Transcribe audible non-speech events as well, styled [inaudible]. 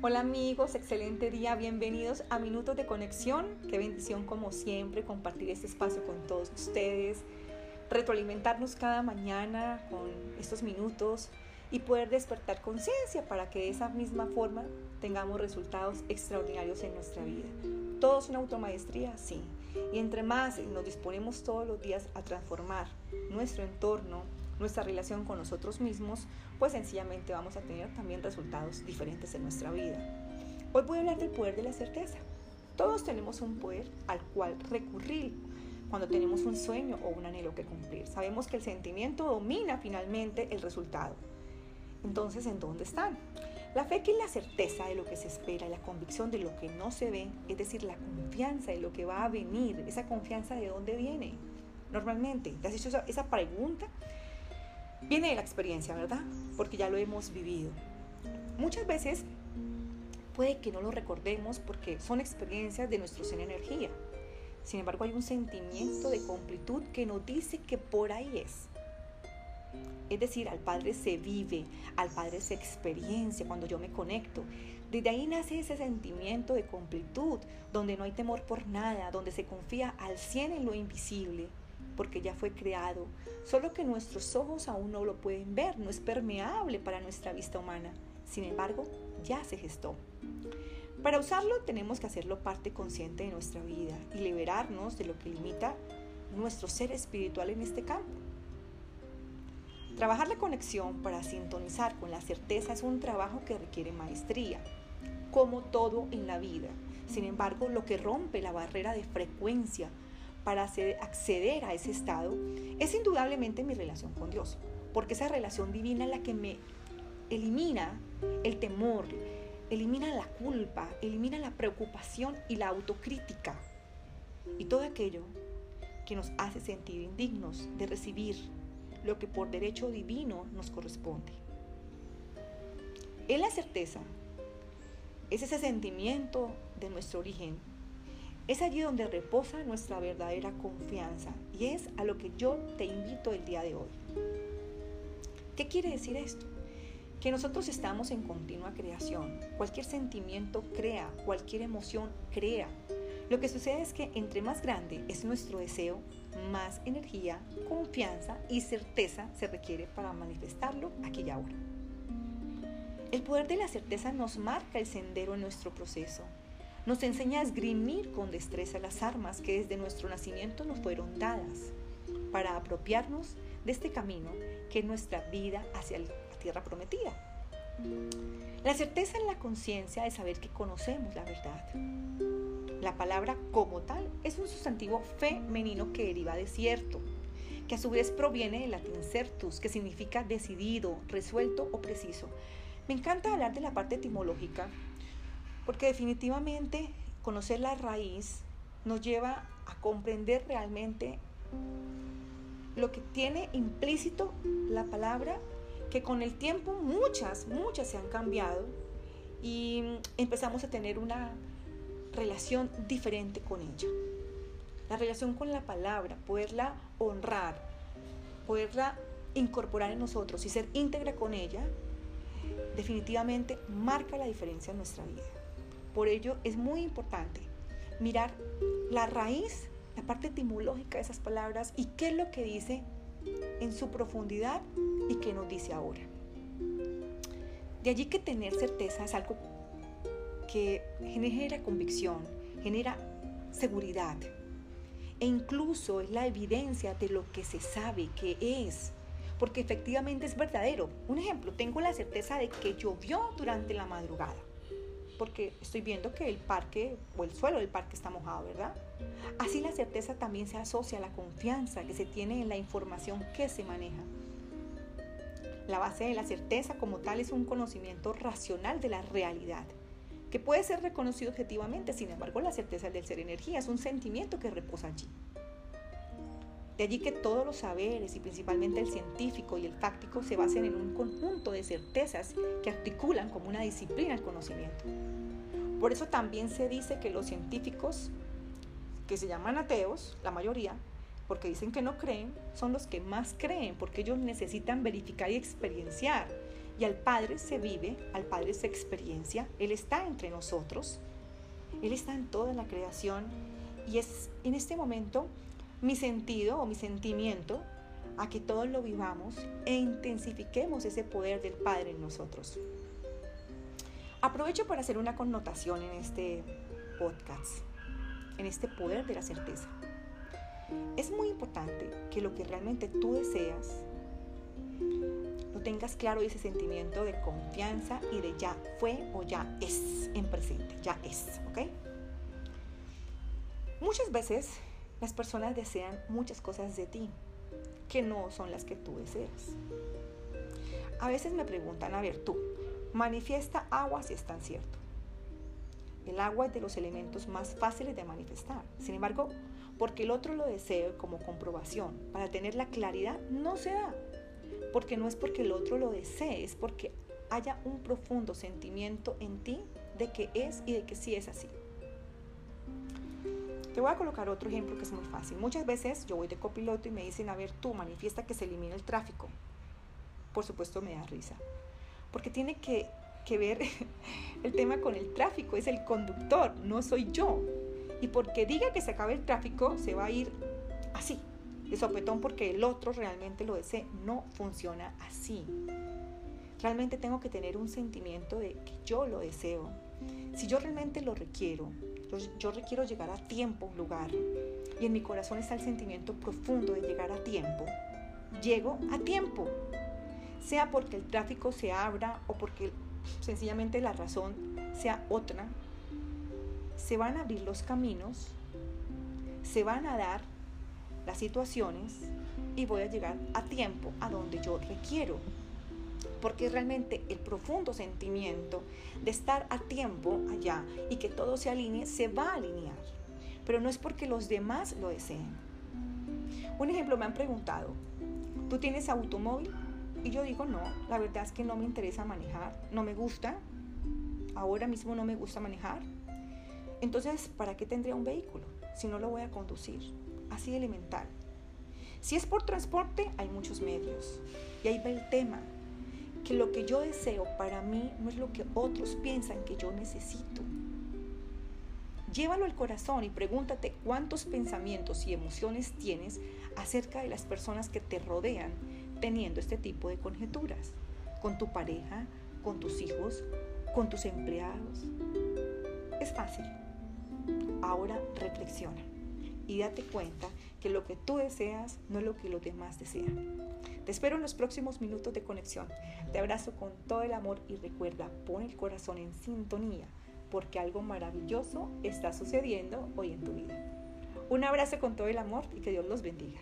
Hola amigos, excelente día, bienvenidos a Minutos de Conexión. Qué bendición como siempre compartir este espacio con todos ustedes, retroalimentarnos cada mañana con estos minutos y poder despertar conciencia para que de esa misma forma tengamos resultados extraordinarios en nuestra vida. ¿Todo es una automaestría? Sí. Y entre más nos disponemos todos los días a transformar nuestro entorno, nuestra relación con nosotros mismos, pues sencillamente vamos a tener también resultados diferentes en nuestra vida. Hoy voy a hablar del poder de la certeza. Todos tenemos un poder al cual recurrir cuando tenemos un sueño o un anhelo que cumplir. Sabemos que el sentimiento domina finalmente el resultado. Entonces, ¿en dónde están? La fe que es la certeza de lo que se espera, la convicción de lo que no se ve, es decir, la confianza de lo que va a venir, esa confianza de dónde viene. Normalmente, ¿te has hecho esa, pregunta? Viene de la experiencia, ¿verdad? Porque ya lo hemos vivido. Muchas veces puede que no lo recordemos porque son experiencias de nuestro ser energía. Sin embargo, hay un sentimiento de completud que nos dice que por ahí es. Es decir, al Padre se vive, al Padre se experiencia cuando yo me conecto. Desde ahí nace ese sentimiento de completud, donde no hay temor por nada, donde se confía al cien en lo invisible, porque ya fue creado, solo que nuestros ojos aún no lo pueden ver, no es permeable para nuestra vista humana. Sin embargo, ya se gestó. Para usarlo tenemos que hacerlo parte consciente de nuestra vida y liberarnos de lo que limita nuestro ser espiritual en este campo. Trabajar la conexión para sintonizar con la certeza es un trabajo que requiere maestría, como todo en la vida. Sin embargo, lo que rompe la barrera de frecuencia para acceder a ese estado es indudablemente mi relación con Dios, porque esa relación divina es la que me elimina el temor, elimina la culpa, elimina la preocupación y la autocrítica y todo aquello que nos hace sentir indignos de recibir lo que por derecho divino nos corresponde. Es la certeza, es ese sentimiento de nuestro origen es allí donde reposa nuestra verdadera confianza y es a lo que yo te invito el día de hoy. ¿Qué quiere decir esto? Que nosotros estamos en continua creación. Cualquier sentimiento crea, cualquier emoción crea. Lo que sucede es que entre más grande es nuestro deseo, más energía, confianza y certeza se requiere para manifestarlo aquí y ahora. El poder de la certeza nos marca el sendero en nuestro proceso nos enseña a esgrimir con destreza las armas que desde nuestro nacimiento nos fueron dadas para apropiarnos de este camino que es nuestra vida hacia la tierra prometida. La certeza en la conciencia de saber que conocemos la verdad. La palabra como tal es un sustantivo femenino que deriva de cierto, que a su vez proviene del latín certus, que significa decidido, resuelto o preciso. Me encanta hablar de la parte etimológica porque definitivamente conocer la raíz nos lleva a comprender realmente lo que tiene implícito la palabra, que con el tiempo muchas, muchas se han cambiado y empezamos a tener una relación diferente con ella. La relación con la palabra, poderla honrar, poderla incorporar en nosotros y ser íntegra con ella, definitivamente marca la diferencia en nuestra vida. Por ello es muy importante mirar la raíz, la parte etimológica de esas palabras y qué es lo que dice en su profundidad y qué nos dice ahora. De allí que tener certeza es algo que genera convicción, genera seguridad e incluso es la evidencia de lo que se sabe que es, porque efectivamente es verdadero. Un ejemplo, tengo la certeza de que llovió durante la madrugada porque estoy viendo que el parque o el suelo del parque está mojado, ¿verdad? Así la certeza también se asocia a la confianza que se tiene en la información que se maneja. La base de la certeza como tal es un conocimiento racional de la realidad, que puede ser reconocido objetivamente, sin embargo la certeza del ser energía es un sentimiento que reposa allí. De allí que todos los saberes y principalmente el científico y el fáctico se basen en un conjunto de certezas que articulan como una disciplina el conocimiento. Por eso también se dice que los científicos, que se llaman ateos, la mayoría, porque dicen que no creen, son los que más creen, porque ellos necesitan verificar y experienciar. Y al Padre se vive, al Padre se experiencia, Él está entre nosotros, Él está en toda la creación y es en este momento mi sentido o mi sentimiento a que todos lo vivamos e intensifiquemos ese poder del Padre en nosotros. Aprovecho para hacer una connotación en este podcast, en este poder de la certeza. Es muy importante que lo que realmente tú deseas lo tengas claro y ese sentimiento de confianza y de ya fue o ya es en presente, ya es, ¿ok? Muchas veces las personas desean muchas cosas de ti que no son las que tú deseas. A veces me preguntan, a ver, tú, manifiesta agua si es tan cierto. El agua es de los elementos más fáciles de manifestar. Sin embargo, porque el otro lo desee como comprobación, para tener la claridad, no se da. Porque no es porque el otro lo desee, es porque haya un profundo sentimiento en ti de que es y de que sí es así. Te voy a colocar otro ejemplo que es muy fácil. Muchas veces yo voy de copiloto y me dicen, a ver, tú manifiesta que se elimine el tráfico. Por supuesto me da risa. Porque tiene que, que ver [laughs] el tema con el tráfico, es el conductor, no soy yo. Y porque diga que se acabe el tráfico, se va a ir así, de sopetón porque el otro realmente lo desee. No funciona así. Realmente tengo que tener un sentimiento de que yo lo deseo. Si yo realmente lo requiero, yo, requiero llegar a tiempo lugar y en mi corazón está el sentimiento profundo de llegar a tiempo. Llego a tiempo, sea porque el tráfico se abra o porque sencillamente la razón sea otra. Se van a abrir los caminos, se van a dar las situaciones y voy a llegar a tiempo a donde yo requiero porque realmente el profundo sentimiento de estar a tiempo allá y que todo se alinee, se va a alinear, pero no es porque los demás lo deseen. Un ejemplo, me han preguntado, ¿tú tienes automóvil? Y yo digo, no, la verdad es que no me interesa manejar, no me gusta, ahora mismo no me gusta manejar. Entonces, ¿para qué tendría un vehículo si no lo voy a conducir? Así elemental. Si es por transporte, hay muchos medios. Y ahí va el tema que lo que yo deseo para mí no es lo que otros piensan que yo necesito. Llévalo al corazón y pregúntate cuántos pensamientos y emociones tienes acerca de las personas que te rodean teniendo este tipo de conjeturas, con tu pareja, con tus hijos, con tus empleados. Es fácil. Ahora reflexiona y date cuenta que lo que tú deseas no es lo que los demás desean. Te espero en los próximos minutos de conexión. Te abrazo con todo el amor y recuerda, pon el corazón en sintonía porque algo maravilloso está sucediendo hoy en tu vida. Un abrazo con todo el amor y que Dios los bendiga.